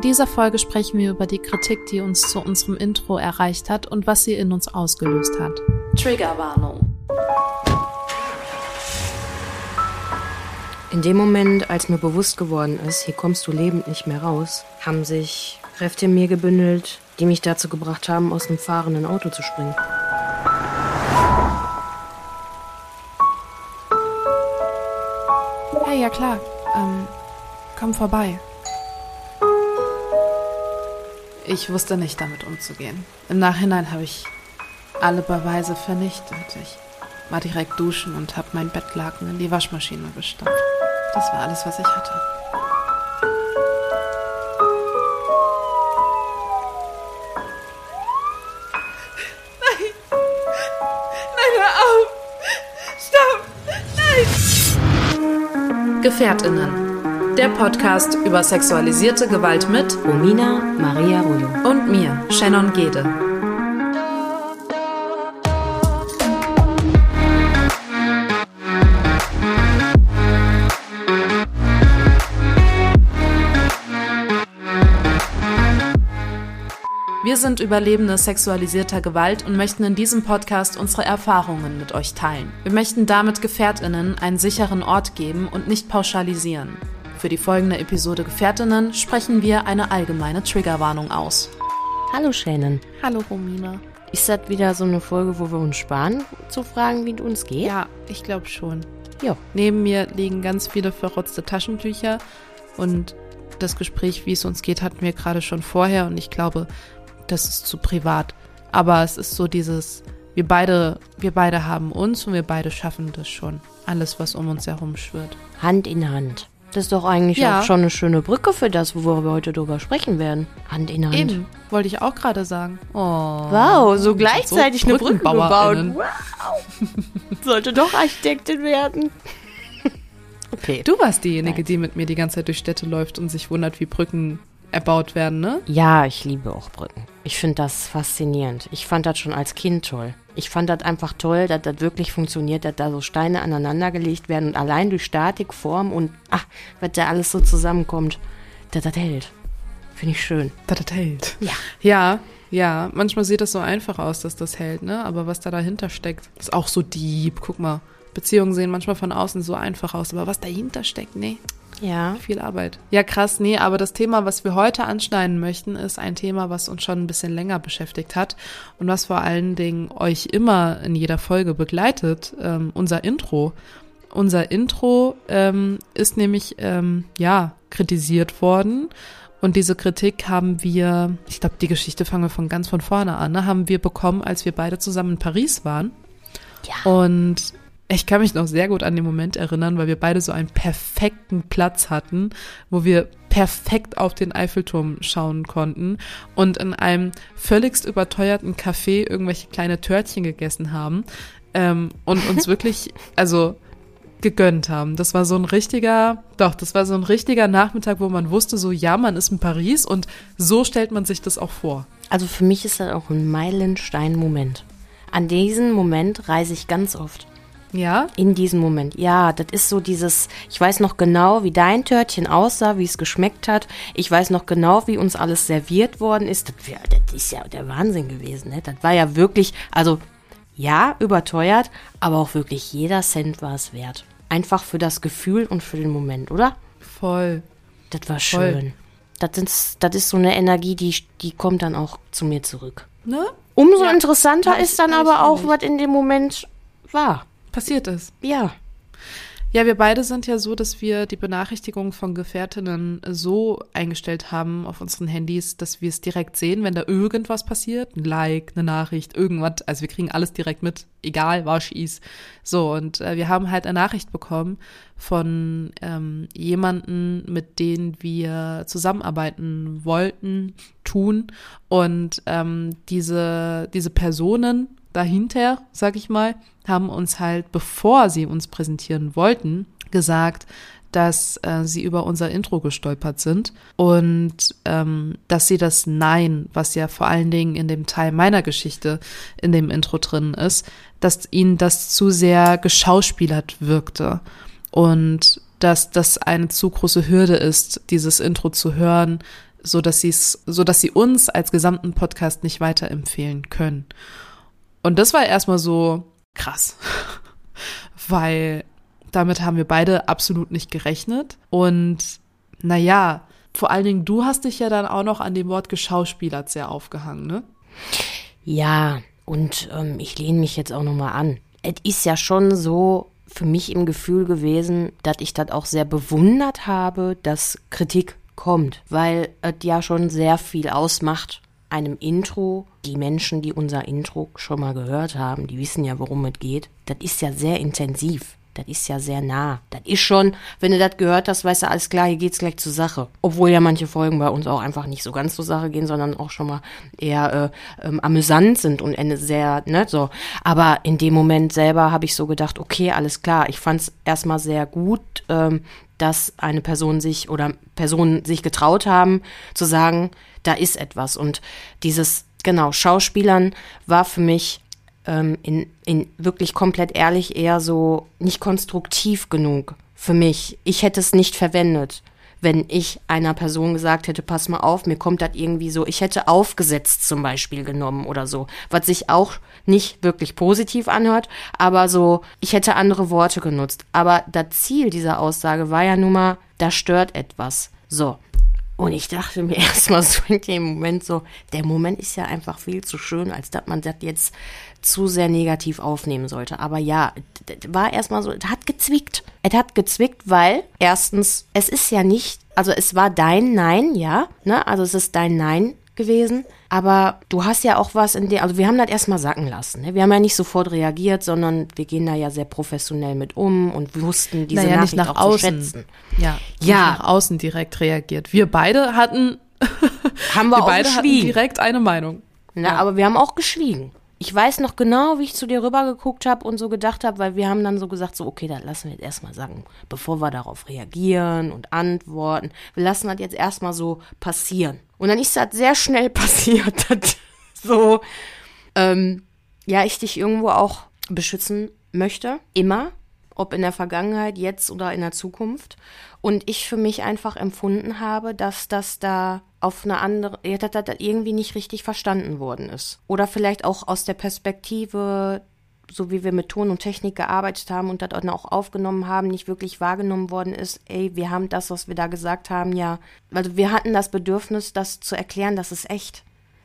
In dieser Folge sprechen wir über die Kritik, die uns zu unserem Intro erreicht hat und was sie in uns ausgelöst hat. Triggerwarnung. In dem Moment, als mir bewusst geworden ist, hier kommst du lebend nicht mehr raus, haben sich Kräfte in mir gebündelt, die mich dazu gebracht haben, aus einem fahrenden Auto zu springen. Hey, ja klar. Ähm, komm vorbei. Ich wusste nicht, damit umzugehen. Im Nachhinein habe ich alle Beweise vernichtet. Ich war direkt duschen und habe mein Bettlaken in die Waschmaschine gestopft. Das war alles, was ich hatte. Nein! Nein, hör auf! Stopp! Nein! Gefährtinnen. Der Podcast über sexualisierte Gewalt mit Romina Maria Rollo. und mir, Shannon Gede. Wir sind Überlebende sexualisierter Gewalt und möchten in diesem Podcast unsere Erfahrungen mit euch teilen. Wir möchten damit Gefährtinnen einen sicheren Ort geben und nicht pauschalisieren. Für die folgende Episode Gefährtinnen sprechen wir eine allgemeine Triggerwarnung aus. Hallo Shannon. Hallo Romina. Ist das wieder so eine Folge, wo wir uns sparen, zu fragen, wie es uns geht? Ja, ich glaube schon. Jo. Neben mir liegen ganz viele verrotzte Taschentücher und das Gespräch, wie es uns geht, hatten wir gerade schon vorher und ich glaube, das ist zu privat. Aber es ist so dieses, wir beide, wir beide haben uns und wir beide schaffen das schon. Alles, was um uns herum schwirrt. Hand in Hand. Das ist doch eigentlich Ja. auch schon eine schöne Brücke für das, worüber wir heute drüber sprechen werden. Hand in Hand. Eben, wollte ich auch gerade sagen. Oh. Wow, so gleichzeitig eine Brücke gebaut. BrückenbauerInnen. Wow. Sollte doch Architektin werden. Okay. Du warst diejenige, die mit mir die ganze Zeit durch Städte läuft und sich wundert, wie Brücken erbaut werden, ne? Ja, ich liebe auch Brücken. Ich finde das faszinierend. Ich fand das schon als Kind toll. Ich fand das einfach toll, dass das wirklich funktioniert, dass da so Steine aneinander gelegt werden und allein durch Statik, Form und ach, was da alles so zusammenkommt, dass das hält. Finde ich schön. Das das hält. Ja. Ja, ja. Manchmal sieht das so einfach aus, dass das hält, ne? Aber was da dahinter steckt, ist auch so deep. Guck mal. Beziehungen sehen manchmal von außen so einfach aus, aber was dahinter steckt, nee, Ja. viel Arbeit. Ja, krass, nee, aber das Thema, was wir heute anschneiden möchten, ist ein Thema, was uns schon ein bisschen länger beschäftigt hat und was vor allen Dingen euch immer in jeder Folge begleitet, ähm, unser Intro. Unser Intro ähm, ist nämlich, ähm, ja, kritisiert worden. Und diese Kritik haben wir, ich glaube, die Geschichte fangen wir von ganz von vorne an, ne, haben wir bekommen, als wir beide zusammen in Paris waren. Ja. Und ich kann mich noch sehr gut an den Moment erinnern, weil wir beide so einen perfekten Platz hatten, wo wir perfekt auf den Eiffelturm schauen konnten und in einem völligst überteuerten Café irgendwelche kleine Törtchen gegessen haben ähm, und uns wirklich, also gegönnt haben. Das war so ein richtiger, doch, das war so ein richtiger Nachmittag, wo man wusste, so ja, man ist in Paris und so stellt man sich das auch vor. Also für mich ist das auch ein Meilenstein-Moment. An diesen Moment reise ich ganz oft. Ja? In diesem Moment. Ja, das ist so dieses, ich weiß noch genau, wie dein Törtchen aussah, wie es geschmeckt hat. Ich weiß noch genau, wie uns alles serviert worden ist. Das, wär, das ist ja der Wahnsinn gewesen. Ne? Das war ja wirklich, also ja, überteuert, aber auch wirklich jeder Cent war es wert. Einfach für das Gefühl und für den Moment, oder? Voll. Das war Voll. schön. Das ist, das ist so eine Energie, die, die kommt dann auch zu mir zurück. Ne? Umso Ja. interessanter Ja, ist dann aber auch, was in dem Moment war. Passiert ist. Ja. Ja, wir beide sind ja so, dass wir die Benachrichtigungen von Gefährtinnen so eingestellt haben auf unseren Handys, dass wir es direkt sehen, wenn da irgendwas passiert. Ein Like, eine Nachricht, irgendwas. Also wir kriegen alles direkt mit, egal, war schieß. So, und äh, wir haben halt eine Nachricht bekommen von ähm, jemanden, mit denen wir zusammenarbeiten wollten, tun. Und ähm, diese, diese Personen dahinter, sag ich mal, haben uns halt, bevor sie uns präsentieren wollten, gesagt, dass äh, sie über unser Intro gestolpert sind und ähm, dass sie das Nein, was ja vor allen Dingen in dem Teil meiner Geschichte in dem Intro drin ist, dass ihnen das zu sehr geschauspielert wirkte und dass das eine zu große Hürde ist, dieses Intro zu hören, so dass sie es, so dass sie uns als gesamten Podcast nicht weiterempfehlen können. Und das war erstmal so krass, weil damit haben wir beide absolut nicht gerechnet. Und naja, vor allen Dingen, du hast dich ja dann auch noch an dem Wort geschauspielert sehr aufgehangen, ne? Ja, und ähm, ich lehne mich jetzt auch nochmal an. Es ist ja schon so für mich im Gefühl gewesen, dass ich das auch sehr bewundert habe, dass Kritik kommt, weil es ja schon sehr viel ausmacht. Einem Intro, die Menschen, die unser Intro schon mal gehört haben, die wissen ja, worum es geht. Das ist ja sehr intensiv. Das ist ja sehr nah. Das ist schon, wenn du das gehört hast, weißt du, alles klar, hier geht's gleich zur Sache. Obwohl ja manche Folgen bei uns auch einfach nicht so ganz zur Sache gehen, sondern auch schon mal eher äh, ähm, amüsant sind und Ende sehr, ne, so. Aber in dem Moment selber habe ich so gedacht, okay, alles klar. Ich fand es erstmal sehr gut, ähm, dass eine Person sich oder Personen sich getraut haben, zu sagen, da ist etwas. Und dieses, genau, Schauspielern war für mich ähm, in, in wirklich komplett ehrlich eher so nicht konstruktiv genug für mich. Ich hätte es nicht verwendet, wenn ich einer Person gesagt hätte, pass mal auf, mir kommt das irgendwie so, ich hätte aufgesetzt zum Beispiel genommen oder so, was sich auch nicht wirklich positiv anhört, aber so, ich hätte andere Worte genutzt. Aber das Ziel dieser Aussage war ja nun mal, da stört etwas. So. Und ich dachte mir erstmal so in dem Moment so, der Moment ist ja einfach viel zu schön, als dass man das jetzt zu sehr negativ aufnehmen sollte. Aber ja, war erstmal so, es hat gezwickt. Es hat gezwickt, weil erstens, es ist ja nicht, also es war dein Nein, ja, ne? Also es ist dein Nein gewesen. Aber du hast ja auch was in der, also wir haben das erstmal sacken lassen. Ne? Wir haben ja nicht sofort reagiert, sondern wir gehen da ja sehr professionell mit um und wussten diese naja, Nachricht nicht nach auch außen. zu schätzen. Ja, ja. nach außen direkt reagiert. Wir beide hatten, haben wir, wir beide hatten direkt eine Meinung. Na, ja. aber wir haben auch geschwiegen ich weiß noch genau, wie ich zu dir rübergeguckt habe und so gedacht habe, weil wir haben dann so gesagt, so, okay, dann lassen wir jetzt erstmal sagen, bevor wir darauf reagieren und antworten, wir lassen das jetzt erstmal so passieren. Und dann ist das sehr schnell passiert, dass so, ähm, ja, ich dich irgendwo auch beschützen möchte, immer, ob in der Vergangenheit, jetzt oder in der Zukunft. Und ich für mich einfach empfunden habe, dass das da auf eine andere, ja, dass das irgendwie nicht richtig verstanden worden ist. Oder vielleicht auch aus der Perspektive, so wie wir mit Ton und Technik gearbeitet haben und das auch aufgenommen haben, nicht wirklich wahrgenommen worden ist, ey, wir haben das, was wir da gesagt haben, ja, also wir hatten das Bedürfnis, das zu erklären, das ist echt.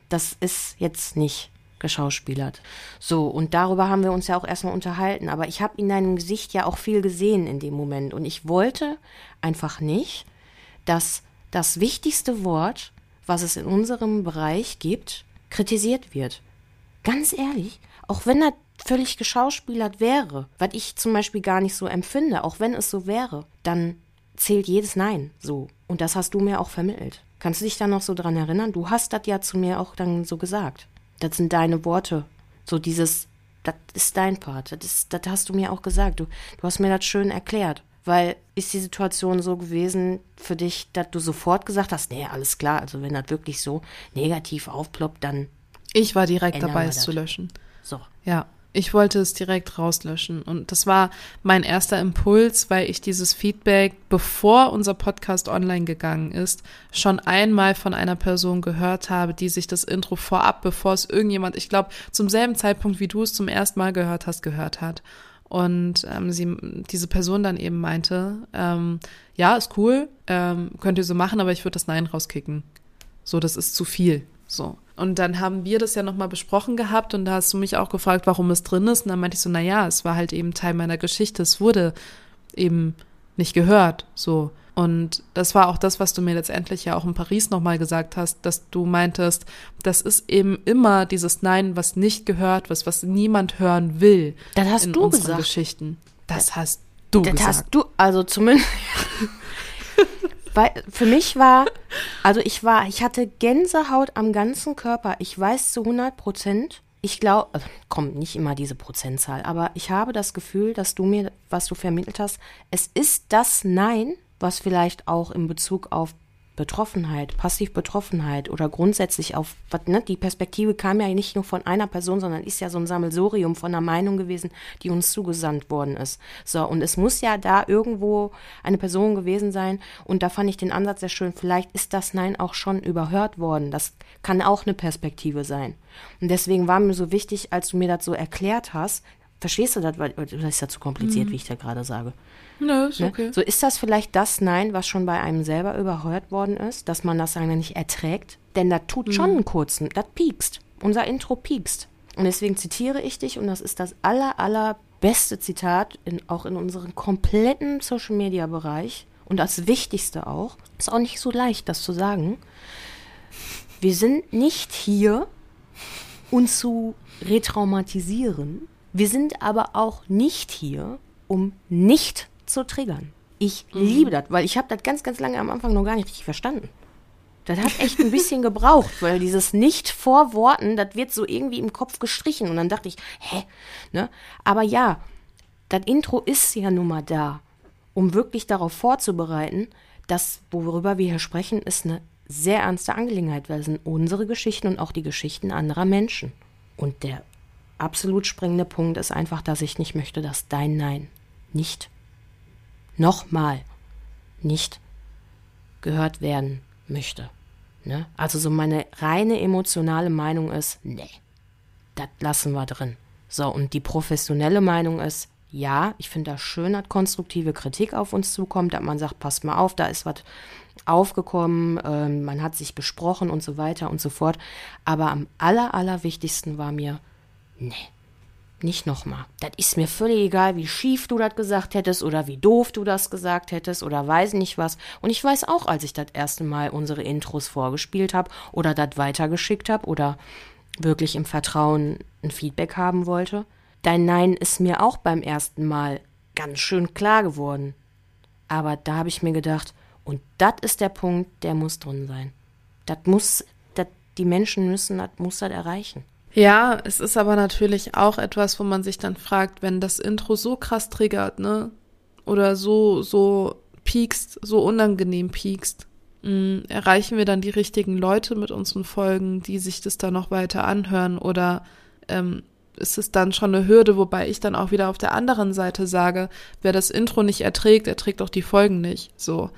Das ist jetzt nicht geschauspielert. So, und darüber haben wir uns ja auch erstmal unterhalten. Aber ich habe in deinem Gesicht ja auch viel gesehen in dem Moment. Und ich wollte einfach nicht, dass das wichtigste Wort, was es in unserem Bereich gibt, kritisiert wird. Ganz ehrlich, auch wenn er völlig geschauspielert wäre, was ich zum Beispiel gar nicht so empfinde, auch wenn es so wäre, dann zählt jedes Nein so. Und das hast du mir auch vermittelt. Kannst du dich da noch so dran erinnern? Du hast das ja zu mir auch dann so gesagt. Das sind deine Worte. So dieses, das ist dein Part. Das, ist, das hast du mir auch gesagt. Du, du hast mir das schön erklärt. Weil ist die Situation so gewesen für dich, dass du sofort gesagt hast, nee, alles klar, also wenn das wirklich so negativ aufploppt, dann. Ich war direkt dabei, es zu löschen. So. Ja. Ich wollte es direkt rauslöschen. Und das war mein erster Impuls, weil ich dieses Feedback, bevor unser Podcast online gegangen ist, schon einmal von einer Person gehört habe, die sich das Intro vorab, bevor es irgendjemand, ich glaube, zum selben Zeitpunkt, wie du es zum ersten Mal gehört hast, gehört hat. Und ähm, sie, diese Person dann eben meinte, ähm, ja, ist cool, ähm, könnt ihr so machen, aber ich würde das Nein rauskicken. So, das ist zu viel. So. Und dann haben wir das ja nochmal besprochen gehabt und da hast du mich auch gefragt, warum es drin ist. Und dann meinte ich so, na ja, es war halt eben Teil meiner Geschichte. Es wurde eben nicht gehört. So. Und das war auch das, was du mir letztendlich ja auch in Paris nochmal gesagt hast, dass du meintest, das ist eben immer dieses Nein, was nicht gehört, was, was niemand hören will. Das hast in du unseren gesagt. Geschichten. Das hast du das gesagt. hast du, also zumindest. Weil für mich war, also ich war, ich hatte Gänsehaut am ganzen Körper. Ich weiß zu 100 Prozent, ich glaube, also kommt nicht immer diese Prozentzahl, aber ich habe das Gefühl, dass du mir, was du vermittelt hast, es ist das Nein, was vielleicht auch in Bezug auf Betroffenheit, Passivbetroffenheit oder grundsätzlich auf, ne, die Perspektive kam ja nicht nur von einer Person, sondern ist ja so ein Sammelsurium von einer Meinung gewesen, die uns zugesandt worden ist. So, und es muss ja da irgendwo eine Person gewesen sein und da fand ich den Ansatz sehr schön. Vielleicht ist das Nein auch schon überhört worden. Das kann auch eine Perspektive sein. Und deswegen war mir so wichtig, als du mir das so erklärt hast, verstehst du das, weil das ist ja zu kompliziert, mhm. wie ich da gerade sage. Nö, ist ne? okay. So ist das vielleicht das Nein, was schon bei einem selber überhört worden ist, dass man das sagen nicht erträgt. Denn das tut schon mhm. einen kurzen, das piekst. Unser Intro piekst. Und deswegen zitiere ich dich und das ist das aller, allerbeste Zitat, in, auch in unserem kompletten Social Media Bereich. Und das Wichtigste auch, ist auch nicht so leicht, das zu sagen. Wir sind nicht hier, uns zu retraumatisieren. Wir sind aber auch nicht hier, um nicht zu triggern. Ich mhm. liebe das, weil ich habe das ganz, ganz lange am Anfang noch gar nicht richtig verstanden. Das hat echt ein bisschen gebraucht, weil dieses nicht vor Worten, das wird so irgendwie im Kopf gestrichen. Und dann dachte ich, hä? Ne? Aber ja, das Intro ist ja nun mal da, um wirklich darauf vorzubereiten, dass, worüber wir hier sprechen, ist eine sehr ernste Angelegenheit, weil es sind unsere Geschichten und auch die Geschichten anderer Menschen. Und der absolut springende Punkt ist einfach, dass ich nicht möchte, dass dein Nein nicht nochmal nicht gehört werden möchte. Ne? Also so meine reine emotionale Meinung ist, nee, das lassen wir drin. So, und die professionelle Meinung ist, ja, ich finde das schön, dass konstruktive Kritik auf uns zukommt, dass man sagt, passt mal auf, da ist was aufgekommen, äh, man hat sich besprochen und so weiter und so fort. Aber am aller, allerwichtigsten war mir, nee, nicht nochmal. Das ist mir völlig egal, wie schief du das gesagt hättest oder wie doof du das gesagt hättest oder weiß nicht was. Und ich weiß auch, als ich das erste Mal unsere Intros vorgespielt habe oder das weitergeschickt habe oder wirklich im Vertrauen ein Feedback haben wollte, dein Nein ist mir auch beim ersten Mal ganz schön klar geworden. Aber da habe ich mir gedacht, und das ist der Punkt, der muss drin sein. Das muss, dat, die Menschen müssen, das muss das erreichen. Ja, es ist aber natürlich auch etwas, wo man sich dann fragt, wenn das Intro so krass triggert, ne? Oder so, so piekst, so unangenehm piekst, mh, mm, erreichen wir dann die richtigen Leute mit unseren Folgen, die sich das dann noch weiter anhören? Oder ähm, ist es dann schon eine Hürde, wobei ich dann auch wieder auf der anderen Seite sage, wer das Intro nicht erträgt, erträgt auch die Folgen nicht. So.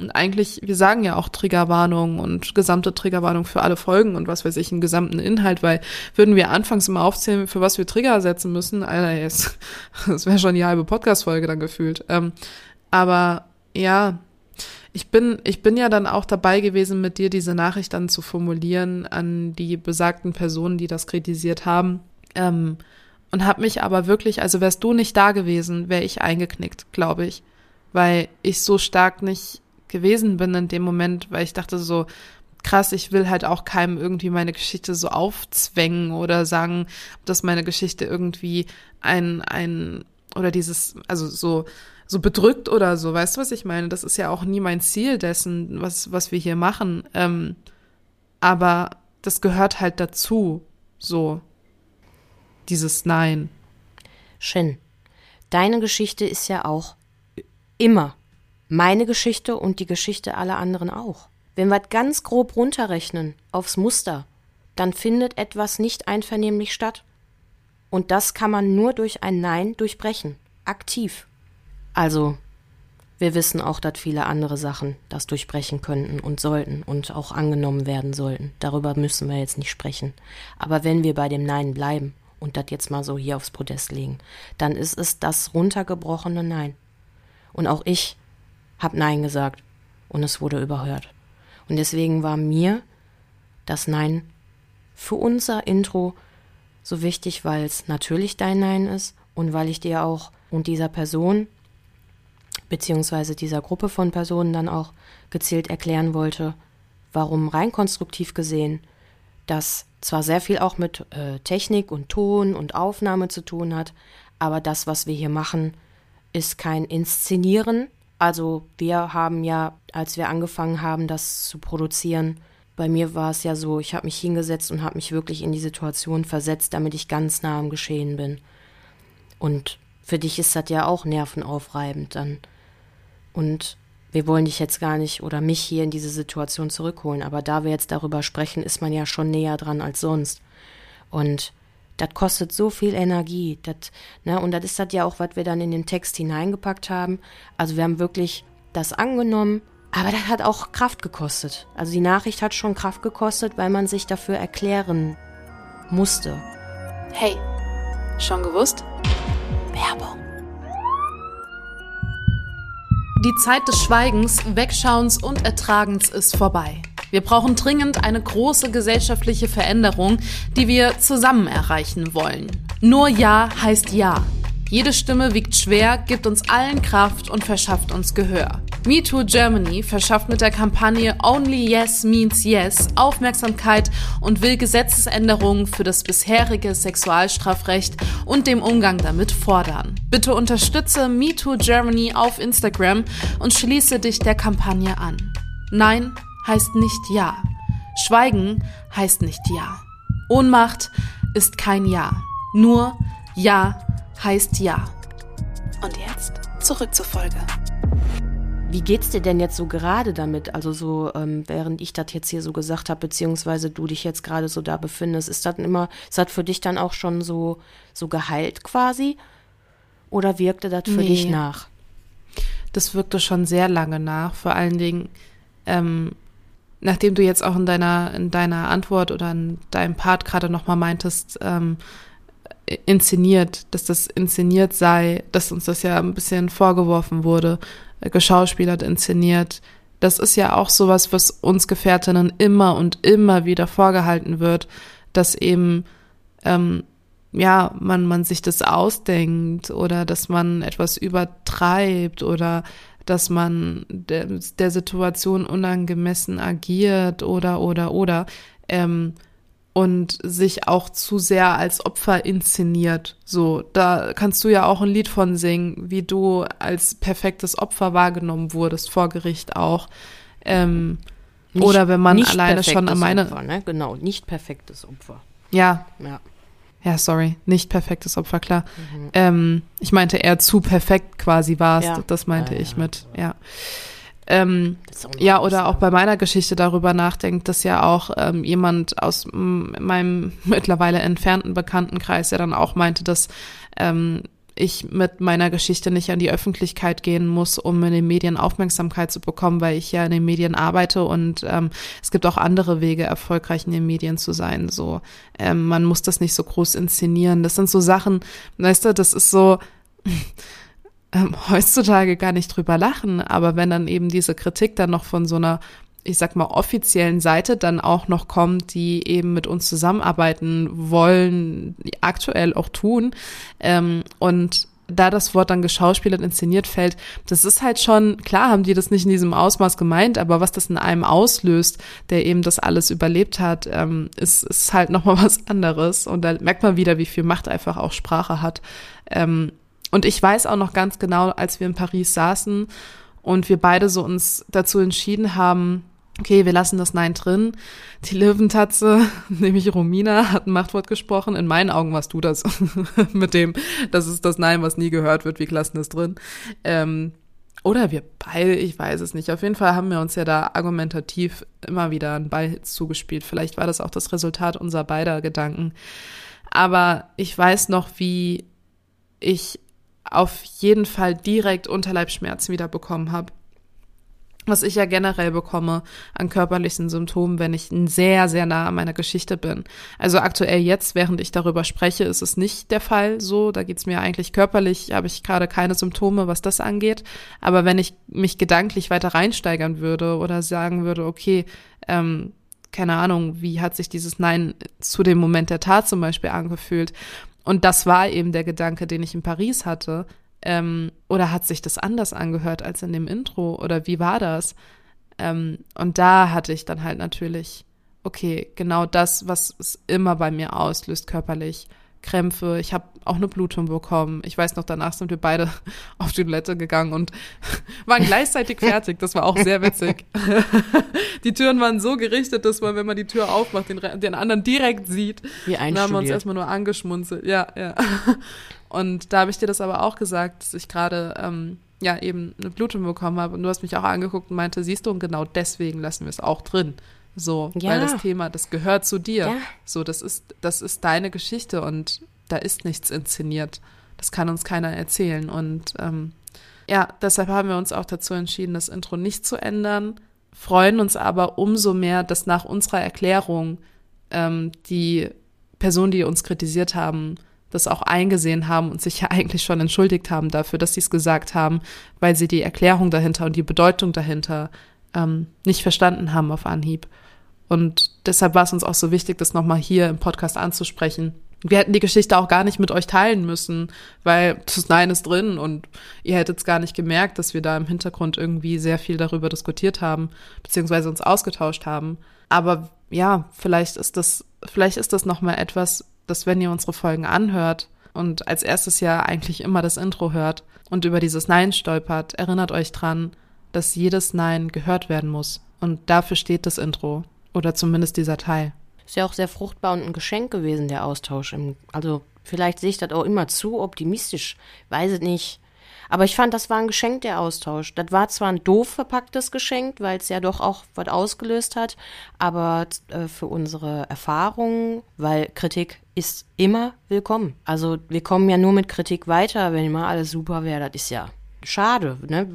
Und eigentlich, wir sagen ja auch Triggerwarnung und gesamte Triggerwarnung für alle Folgen und was weiß ich, einen gesamten Inhalt, weil würden wir anfangs immer aufzählen, für was wir Trigger setzen müssen, Alter, jetzt, das wäre schon die halbe Podcast-Folge dann gefühlt. Ähm, aber ja, ich bin, ich bin ja dann auch dabei gewesen, mit dir diese Nachricht dann zu formulieren an die besagten Personen, die das kritisiert haben. Ähm, und habe mich aber wirklich, also wärst du nicht da gewesen, wäre ich eingeknickt, glaube ich, weil ich so stark nicht gewesen bin in dem Moment, weil ich dachte so, krass, ich will halt auch keinem irgendwie meine Geschichte so aufzwängen oder sagen, dass meine Geschichte irgendwie ein, ein, oder dieses, also so, so bedrückt oder so, weißt du, was ich meine? Das ist ja auch nie mein Ziel dessen, was, was wir hier machen. Ähm, aber das gehört halt dazu, so, dieses Nein. Shin, deine Geschichte ist ja auch immer meine Geschichte und die Geschichte aller anderen auch. Wenn wir ganz grob runterrechnen aufs Muster, dann findet etwas nicht einvernehmlich statt. Und das kann man nur durch ein Nein durchbrechen. Aktiv. Also, wir wissen auch, dass viele andere Sachen das durchbrechen könnten und sollten und auch angenommen werden sollten. Darüber müssen wir jetzt nicht sprechen. Aber wenn wir bei dem Nein bleiben und das jetzt mal so hier aufs Podest legen, dann ist es das runtergebrochene Nein. Und auch ich hab Nein gesagt und es wurde überhört. Und deswegen war mir das Nein für unser Intro so wichtig, weil es natürlich dein Nein ist und weil ich dir auch und dieser Person beziehungsweise dieser Gruppe von Personen dann auch gezielt erklären wollte, warum rein konstruktiv gesehen das zwar sehr viel auch mit äh, Technik und Ton und Aufnahme zu tun hat, aber das, was wir hier machen, ist kein Inszenieren, also wir haben ja, als wir angefangen haben, das zu produzieren, bei mir war es ja so, ich habe mich hingesetzt und habe mich wirklich in die Situation versetzt, damit ich ganz nah am Geschehen bin. Und für dich ist das ja auch nervenaufreibend dann. Und wir wollen dich jetzt gar nicht oder mich hier in diese Situation zurückholen, aber da wir jetzt darüber sprechen, ist man ja schon näher dran als sonst. Und das kostet so viel Energie. Das, ne, und das ist das ja auch, was wir dann in den Text hineingepackt haben. Also wir haben wirklich das angenommen, aber das hat auch Kraft gekostet. Also die Nachricht hat schon Kraft gekostet, weil man sich dafür erklären musste. Hey, schon gewusst? Werbung. Die Zeit des Schweigens, Wegschauens und Ertragens ist vorbei. Wir brauchen dringend eine große gesellschaftliche Veränderung, die wir zusammen erreichen wollen. Nur Ja heißt Ja. Jede Stimme wiegt schwer, gibt uns allen Kraft und verschafft uns Gehör. MeToo Germany verschafft mit der Kampagne Only Yes Means Yes Aufmerksamkeit und will Gesetzesänderungen für das bisherige Sexualstrafrecht und dem Umgang damit fordern. Bitte unterstütze MeToo Germany auf Instagram und schließe dich der Kampagne an. Nein heißt nicht Ja. Schweigen heißt nicht Ja. Ohnmacht ist kein Ja. Nur Ja heißt Ja. Und jetzt zurück zur Folge. Wie geht's dir denn jetzt so gerade damit? Also so, ähm, während ich das jetzt hier so gesagt habe, beziehungsweise du dich jetzt gerade so da befindest, ist das immer, ist das für dich dann auch schon so, so geheilt quasi? Oder wirkte das für nee. dich nach? Das wirkte schon sehr lange nach. Vor allen Dingen, ähm, nachdem du jetzt auch in deiner, in deiner Antwort oder in deinem Part gerade nochmal meintest, ähm, inszeniert, dass das inszeniert sei, dass uns das ja ein bisschen vorgeworfen wurde, äh, geschauspielert, inszeniert. Das ist ja auch sowas, was uns Gefährtinnen immer und immer wieder vorgehalten wird, dass eben ähm, ja man man sich das ausdenkt oder dass man etwas übertreibt oder dass man der, der Situation unangemessen agiert oder oder oder ähm, und sich auch zu sehr als Opfer inszeniert. So, da kannst du ja auch ein Lied von singen, wie du als perfektes Opfer wahrgenommen wurdest, vor Gericht auch. Ähm, nicht, oder wenn man alleine schon an meine. Opfer, ne? Genau, nicht perfektes Opfer. Ja. Ja. Ja, sorry, nicht perfektes Opfer, klar. Mhm. Ähm, ich meinte eher zu perfekt quasi warst, ja. das meinte ja, ich mit, ja. Ähm, ja, oder auch bei meiner Geschichte darüber nachdenkt, dass ja auch ähm, jemand aus meinem mittlerweile entfernten Bekanntenkreis ja dann auch meinte, dass ähm, ich mit meiner Geschichte nicht an die Öffentlichkeit gehen muss, um in den Medien Aufmerksamkeit zu bekommen, weil ich ja in den Medien arbeite und ähm, es gibt auch andere Wege, erfolgreich in den Medien zu sein. So, ähm, man muss das nicht so groß inszenieren. Das sind so Sachen, weißt du, das ist so ähm, heutzutage gar nicht drüber lachen, aber wenn dann eben diese Kritik dann noch von so einer ich sag mal, offiziellen Seite dann auch noch kommt, die eben mit uns zusammenarbeiten wollen, aktuell auch tun. Ähm, und da das Wort dann geschauspielert, inszeniert fällt, das ist halt schon, klar haben die das nicht in diesem Ausmaß gemeint, aber was das in einem auslöst, der eben das alles überlebt hat, ähm, ist, ist halt nochmal was anderes. Und da merkt man wieder, wie viel Macht einfach auch Sprache hat. Ähm, und ich weiß auch noch ganz genau, als wir in Paris saßen und wir beide so uns dazu entschieden haben, okay, wir lassen das Nein drin. Die Löwentatze, nämlich Romina, hat ein Machtwort gesprochen. In meinen Augen warst du das mit dem, das ist das Nein, was nie gehört wird, wir lassen das drin. Ähm, oder wir beide, ich weiß es nicht. Auf jeden Fall haben wir uns ja da argumentativ immer wieder einen Ball zugespielt. Vielleicht war das auch das Resultat unserer beider Gedanken. Aber ich weiß noch, wie ich auf jeden Fall direkt Unterleibschmerzen wieder bekommen habe. Was ich ja generell bekomme an körperlichen Symptomen, wenn ich sehr, sehr nah an meiner Geschichte bin. Also aktuell jetzt, während ich darüber spreche, ist es nicht der Fall so. Da geht's mir eigentlich körperlich, habe ich gerade keine Symptome, was das angeht. Aber wenn ich mich gedanklich weiter reinsteigern würde oder sagen würde, okay, ähm, keine Ahnung, wie hat sich dieses Nein zu dem Moment der Tat zum Beispiel angefühlt, und das war eben der Gedanke, den ich in Paris hatte. Ähm, oder hat sich das anders angehört als in dem Intro? Oder wie war das? Ähm, und da hatte ich dann halt natürlich, okay, genau das, was es immer bei mir auslöst, körperlich. Krämpfe, ich habe auch eine Blutung bekommen. Ich weiß noch, danach sind wir beide auf die Toilette gegangen und waren gleichzeitig fertig. Das war auch sehr witzig. die Türen waren so gerichtet, dass man, wenn man die Tür aufmacht, den, den anderen direkt sieht. Wie einstudiert. Da haben wir uns erstmal nur angeschmunzelt. Ja, ja. Und da habe ich dir das aber auch gesagt, dass ich gerade ähm, ja eben eine Blutung bekommen habe. Und du hast mich auch angeguckt und meinte, siehst du, und genau deswegen lassen wir es auch drin. So, Ja. weil das Thema, das gehört zu dir. Ja. So, das ist, das ist deine Geschichte und da ist nichts inszeniert. Das kann uns keiner erzählen. Und ähm, ja, deshalb haben wir uns auch dazu entschieden, das Intro nicht zu ändern, freuen uns aber umso mehr, dass nach unserer Erklärung ähm, die Personen, die uns kritisiert haben, das auch eingesehen haben und sich ja eigentlich schon entschuldigt haben dafür, dass sie es gesagt haben, weil sie die Erklärung dahinter und die Bedeutung dahinter ähm, nicht verstanden haben auf Anhieb. Und deshalb war es uns auch so wichtig, das nochmal hier im Podcast anzusprechen. Wir hätten die Geschichte auch gar nicht mit euch teilen müssen, weil das Nein ist drin und ihr hättet es gar nicht gemerkt, dass wir da im Hintergrund irgendwie sehr viel darüber diskutiert haben, beziehungsweise uns ausgetauscht haben. Aber ja, vielleicht ist das, vielleicht ist das nochmal etwas, dass wenn ihr unsere Folgen anhört und als erstes ja eigentlich immer das Intro hört und über dieses Nein stolpert, erinnert euch dran, dass jedes Nein gehört werden muss. Und dafür steht das Intro. Oder zumindest dieser Teil. Ist ja auch sehr fruchtbar und ein Geschenk gewesen, der Austausch. Also vielleicht sehe ich das auch immer zu optimistisch. Weiß es nicht. Aber ich fand, das war ein Geschenk, der Austausch. Das war zwar ein doof verpacktes Geschenk, weil es ja doch auch was ausgelöst hat, aber äh, für unsere Erfahrungen, weil Kritik ist immer willkommen. Also wir kommen ja nur mit Kritik weiter, wenn immer alles super wäre. Das ist ja schade, ne?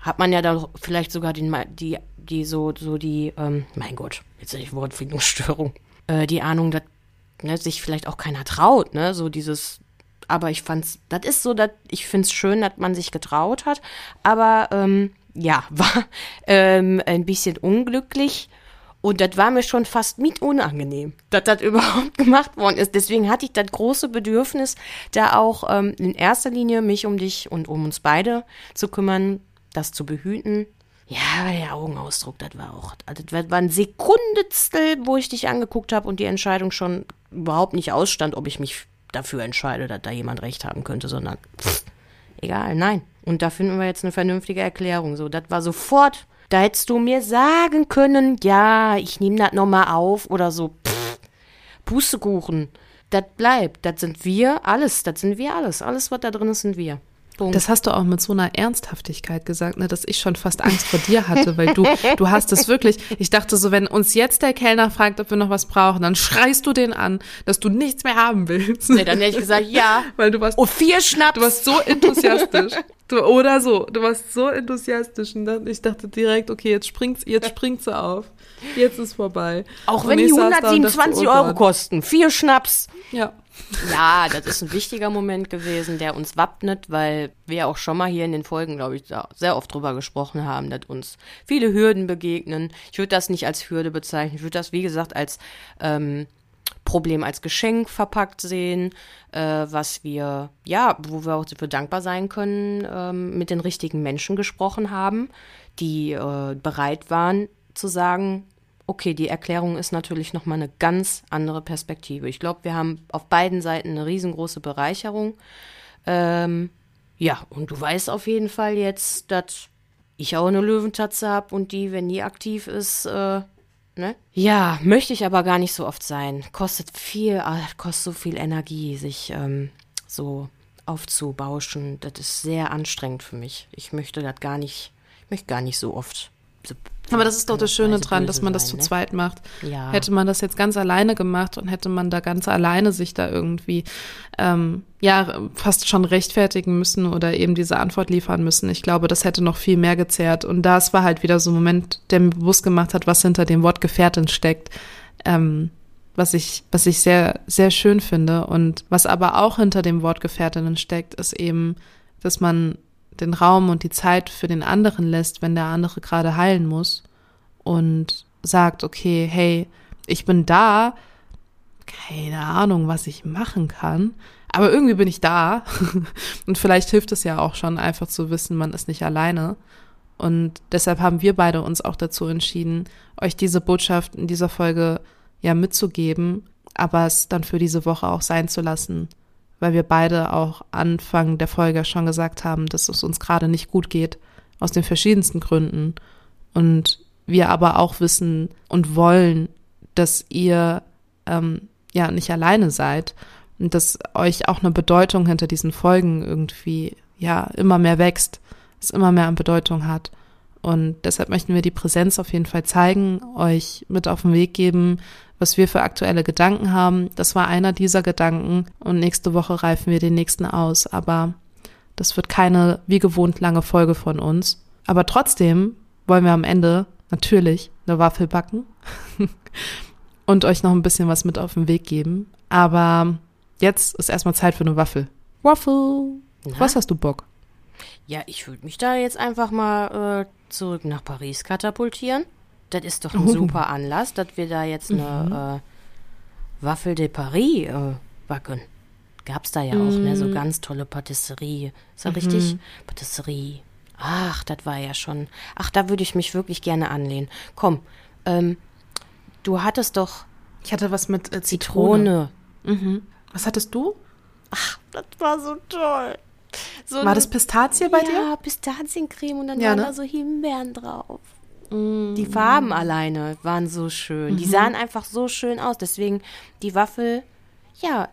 Hat man ja da vielleicht sogar den, die, die so, so die, ähm, mein Gott, jetzt habe ich Wortfindungsstörung, äh, die Ahnung, dass ne, sich vielleicht auch keiner traut, ne? So dieses, aber ich fand's, das ist so, dass ich find's schön, dass man sich getraut hat, aber ähm, ja, war ähm, ein bisschen unglücklich und das war mir schon fast mit unangenehm, dass das überhaupt gemacht worden ist. Deswegen hatte ich das große Bedürfnis, da auch ähm, in erster Linie mich um dich und um uns beide zu kümmern, das zu behüten. Ja, der Augenausdruck, das war auch, also das war ein Sekundendstel, wo ich dich angeguckt habe und die Entscheidung schon überhaupt nicht ausstand, ob ich mich dafür entscheide, dass da jemand recht haben könnte, sondern pff, egal, nein. Und da finden wir jetzt eine vernünftige Erklärung. So, das war sofort, da hättest du mir sagen können, ja, ich nehme das nochmal auf oder so. Pustekuchen. Das bleibt. Das sind wir, alles. Das sind wir alles. Alles, was da drin ist, sind wir. Punkt. Das hast du auch mit so einer Ernsthaftigkeit gesagt, ne, dass ich schon fast Angst vor dir hatte, weil du, du hast es wirklich. Ich dachte so, wenn uns jetzt der Kellner fragt, ob wir noch was brauchen, dann schreist du den an, dass du nichts mehr haben willst. nee, dann hätte ich gesagt, ja. Weil du warst, Und vier Schnaps. du warst so enthusiastisch. Du, oder so, du warst so enthusiastisch und dann, ich dachte direkt, okay, jetzt springt's, jetzt springt sie auf. Jetzt ist vorbei. auch Und wenn die ich saß da und dachte, 127 oh Euro kosten. Vier Schnaps. Ja. Ja, das ist ein wichtiger Moment gewesen, der uns wappnet, weil wir auch schon mal hier in den Folgen, glaube ich, sehr oft drüber gesprochen haben, dass uns viele Hürden begegnen. Ich würde das nicht als Hürde bezeichnen. Ich würde das, wie gesagt, als ähm, Problem, als Geschenk verpackt sehen, äh, was wir, ja, wo wir auch dafür dankbar sein können, ähm, mit den richtigen Menschen gesprochen haben, die äh, bereit waren zu sagen, okay, die Erklärung ist natürlich nochmal eine ganz andere Perspektive. Ich glaube, wir haben auf beiden Seiten eine riesengroße Bereicherung. Ähm, ja, und du weißt auf jeden Fall jetzt, dass ich auch eine Löwentatze habe und die, wenn die aktiv ist, äh, ne? Ja, möchte ich aber gar nicht so oft sein. Kostet viel, ah, kostet so viel Energie, sich ähm, so aufzubauschen. Das ist sehr anstrengend für mich. Ich möchte das gar nicht, ich möchte gar nicht so oft. Aber das ist doch das Schöne dran, dass man das zu ne? zweit macht. Ja. Hätte man das jetzt ganz alleine gemacht und hätte man da ganz alleine sich da irgendwie ähm, ja fast schon rechtfertigen müssen oder eben diese Antwort liefern müssen. Ich glaube, das hätte noch viel mehr gezerrt. Und das war halt wieder so ein Moment, der mir bewusst gemacht hat, was hinter dem Wort Gefährtin steckt. Ähm, was ich, was ich sehr, sehr schön finde. Und was aber auch hinter dem Wort Gefährtinnen steckt, ist eben, dass man den Raum und die Zeit für den anderen lässt, wenn der andere gerade heilen muss und sagt, okay, hey, ich bin da, keine Ahnung, was ich machen kann, aber irgendwie bin ich da. Und vielleicht hilft es ja auch schon einfach zu wissen, man ist nicht alleine. Und deshalb haben wir beide uns auch dazu entschieden, euch diese Botschaft in dieser Folge ja mitzugeben, aber es dann für diese Woche auch sein zu lassen, weil wir beide auch Anfang der Folge schon gesagt haben, dass es uns gerade nicht gut geht, aus den verschiedensten Gründen. Und wir aber auch wissen und wollen, dass ihr ähm, ja nicht alleine seid und dass euch auch eine Bedeutung hinter diesen Folgen irgendwie ja immer mehr wächst, es immer mehr an Bedeutung hat. Und deshalb möchten wir die Präsenz auf jeden Fall zeigen, euch mit auf den Weg geben, was wir für aktuelle Gedanken haben. Das war einer dieser Gedanken und nächste Woche reifen wir den nächsten aus. Aber das wird keine wie gewohnt lange Folge von uns. Aber trotzdem wollen wir am Ende natürlich eine Waffel backen und euch noch ein bisschen was mit auf den Weg geben. Aber jetzt ist erstmal Zeit für eine Waffel. Waffel. Na? Was hast du Bock? Ja, ich würde mich da jetzt einfach mal äh, zurück nach Paris katapultieren. Das ist doch ein Oh. super Anlass, dass wir da jetzt eine äh, Waffel de Paris äh, backen. Gab's da ja auch, ne? So ganz tolle Patisserie. Ist ja richtig? Patisserie. Ach, das war ja schon. Ach, da würde ich mich wirklich gerne anlehnen. Komm, ähm, du hattest doch Ich hatte was mit äh, Zitrone. Zitrone. Was hattest du? Ach, das war so toll. So War das Pistazie bei dir? Ja, Pistaziencreme und dann Ja, waren ne? da so Himbeeren drauf. Die Farben alleine waren so schön. Die sahen einfach so schön aus. Deswegen die Waffel, ja,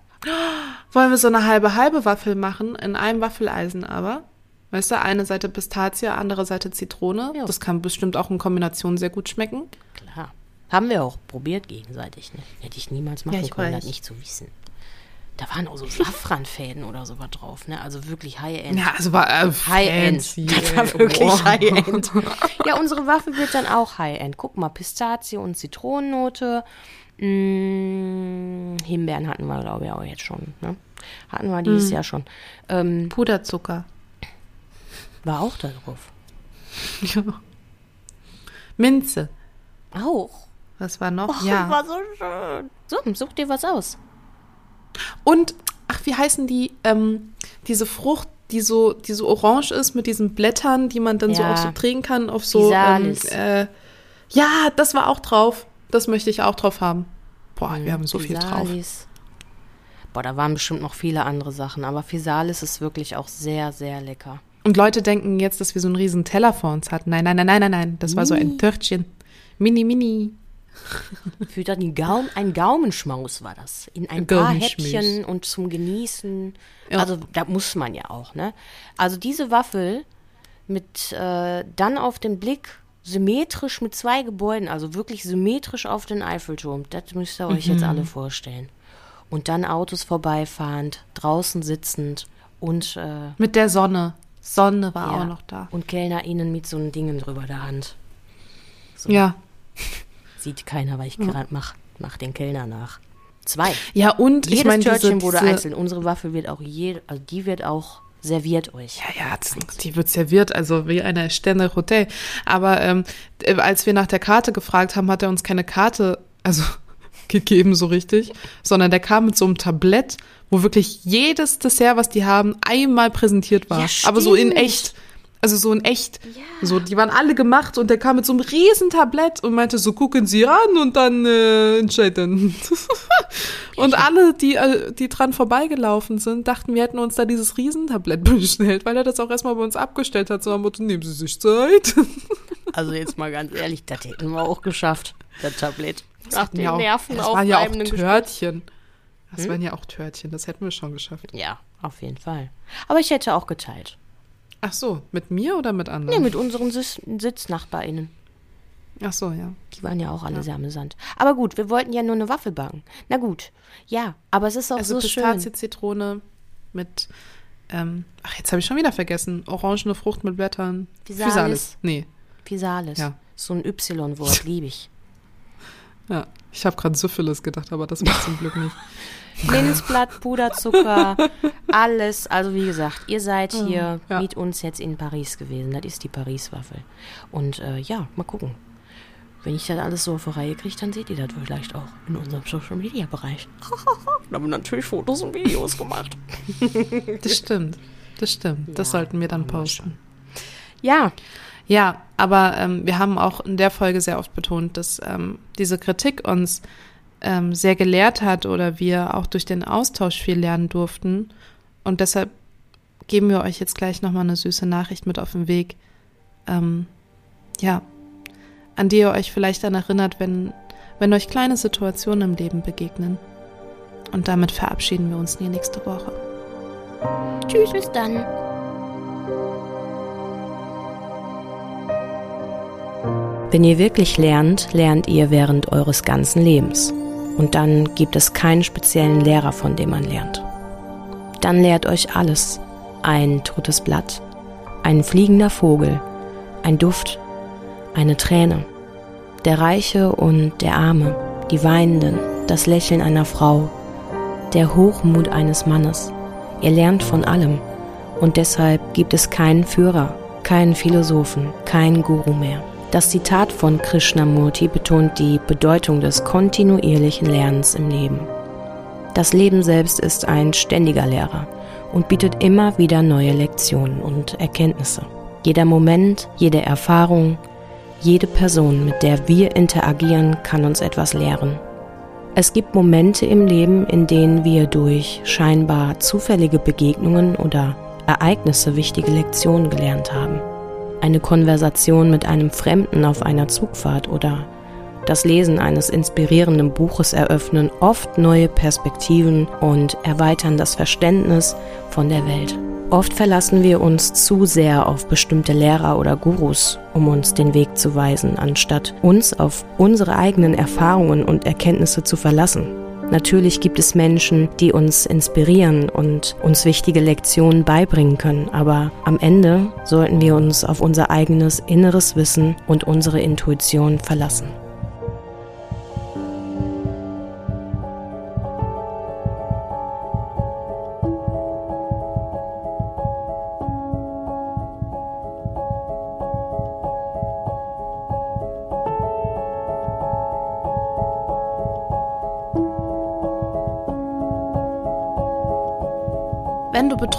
Wollen wir so eine halbe halbe Waffel machen, in einem Waffeleisen aber? Weißt du, eine Seite Pistazie, andere Seite Zitrone. Ja. Das kann bestimmt auch in Kombination sehr gut schmecken. klar. Haben wir auch probiert gegenseitig. Ne? Hätte ich niemals machen Ja, ich können, das nicht zu wissen. Da waren auch so Safranfäden oder sowas drauf, ne? Also wirklich High-End. Ja, also war äh, High-End. Das war wirklich Boah. High-End. Ja, unsere Waffe wird dann auch High-End. Guck mal, Pistazie und Zitronennote. Mm, Himbeeren hatten wir, glaube ich, auch jetzt schon. Ne? Hatten wir dieses Mhm. Jahr schon. Ähm, Puderzucker. war auch da drauf. Ja. Minze. Auch. Was war noch? Och, ja. war so schön. So, such dir was aus. Und, ach, wie heißen die? Ähm, diese Frucht, die so, die so orange ist mit diesen Blättern, die man dann so Ja. auch so drehen kann auf so. Ähm, äh, ja, das war auch drauf. Das möchte ich auch drauf haben. Boah, wir haben so viel drauf. Boah, da waren bestimmt noch viele andere Sachen, aber Physalis ist wirklich auch sehr, sehr lecker. Und Leute denken jetzt, dass wir so einen riesen Teller vor uns hatten. Nein, nein, nein, nein, nein, nein. Das war so ein Törtchen. Mini, mini. Für dann Gaum, ein Gaumenschmaus war das. In ein paar. Häppchen und zum Genießen. Ja. Also da muss man ja auch, ne? Also diese Waffel mit äh, dann auf den Blick symmetrisch mit zwei Gebäuden, also wirklich symmetrisch auf den Eiffelturm. Das müsst ihr euch Mhm. jetzt alle vorstellen. Und dann Autos vorbeifahrend, draußen sitzend und äh, Mit der Sonne. Sonne war ja, auch noch da. Und KellnerInnen mit so einem Dingen drüber der Hand. Ja. Sieht keiner, weil ich gerade mach, mach den Kellner nach. Zwei. Ja, und Jedes ich meine, Törtchen wurde einzeln. Unsere Waffel wird auch je, also die wird auch serviert euch. Ja, ja, die wird serviert, also wie eine Sterne Hotel. Aber ähm, äh, als wir nach der Karte gefragt haben, hat er uns keine Karte, also gegeben so richtig, sondern der kam mit so einem Tablett, wo wirklich jedes Dessert, was die haben, einmal präsentiert war. Ja, Aber so in echt. Also so in echt. So, die waren alle gemacht und der kam mit so einem riesen Tablett und meinte so, gucken Sie ran und dann äh, entscheiden. und alle, die, äh, die dran vorbeigelaufen sind, dachten, wir hätten uns da dieses Riesentablett bestellt, weil er das auch erstmal bei uns abgestellt hat, so am Motto, nehmen Sie sich Zeit. Also jetzt mal ganz ehrlich, das hätten wir auch geschafft, das Tablett. Nach den ja auch, Nerven das waren ja auch. Törtchen. Das waren ja auch Törtchen, das hätten wir schon geschafft. Ja, auf jeden Fall. Aber ich hätte auch geteilt. Ach so, mit mir oder mit Nee, anderen? mit unseren Sis SitznachbarInnen. Ach so, ja. Die waren ja auch alle sehr amüsant. Aber gut, wir wollten ja nur eine Waffel backen. Na gut, ja, aber es ist auch Also so Pistazie, schön. Zitrone mit, ähm, ach, jetzt habe ich schon wieder vergessen. Orangene Frucht mit Blättern. Physalis. Nee, Pisalis. Ja. So ein Y-Wort, liebe ich. ja. Ich habe gerade Syphilis gedacht, aber das war zum Glück nicht. Minzblatt, Puderzucker, alles. Also wie gesagt, ihr seid hier ja. mit uns jetzt in Paris gewesen. Das ist die Paris-Waffel. Und äh, ja, mal gucken. Wenn ich das alles so auf die Reihe kriege, dann seht ihr das vielleicht auch in unserem Social-Media-Bereich. da haben wir natürlich Fotos und Videos gemacht. Das stimmt. Das stimmt. Das Ja, sollten wir dann posten. Ja, Ja, aber ähm, wir haben auch in der Folge sehr oft betont, dass ähm, diese Kritik uns ähm, sehr gelehrt hat oder wir auch durch den Austausch viel lernen durften. Und deshalb geben wir euch jetzt gleich nochmal eine süße Nachricht mit auf den Weg. Ähm, ja, an die ihr euch vielleicht dann erinnert, wenn, wenn euch kleine Situationen im Leben begegnen. Und damit verabschieden wir uns in die nächste Woche. Tschüss, bis dann. Wenn ihr wirklich lernt, lernt ihr während eures ganzen Lebens. Und dann gibt es keinen speziellen Lehrer, von dem man lernt. Dann lehrt euch alles. Ein totes Blatt, ein fliegender Vogel, ein Duft, eine Träne, der Reiche und der Arme, die Weinenden, das Lächeln einer Frau, der Hochmut eines Mannes. Ihr lernt von allem und deshalb gibt es keinen Führer, keinen Philosophen, keinen Guru mehr. Das Zitat von Krishnamurti betont die Bedeutung des kontinuierlichen Lernens im Leben. Das Leben selbst ist ein ständiger Lehrer und bietet immer wieder neue Lektionen und Erkenntnisse. Jeder Moment, jede Erfahrung, jede Person, mit der wir interagieren, kann uns etwas lehren. Es gibt Momente im Leben, in denen wir durch scheinbar zufällige Begegnungen oder Ereignisse wichtige Lektionen gelernt haben. Eine Konversation mit einem Fremden auf einer Zugfahrt oder das Lesen eines inspirierenden Buches eröffnen oft neue Perspektiven und erweitern das Verständnis von der Welt. Oft verlassen wir uns zu sehr auf bestimmte Lehrer oder Gurus, um uns den Weg zu weisen, anstatt uns auf unsere eigenen Erfahrungen und Erkenntnisse zu verlassen. Natürlich gibt es Menschen, die uns inspirieren und uns wichtige Lektionen beibringen können, aber am Ende sollten wir uns auf unser eigenes inneres Wissen und unsere Intuition verlassen.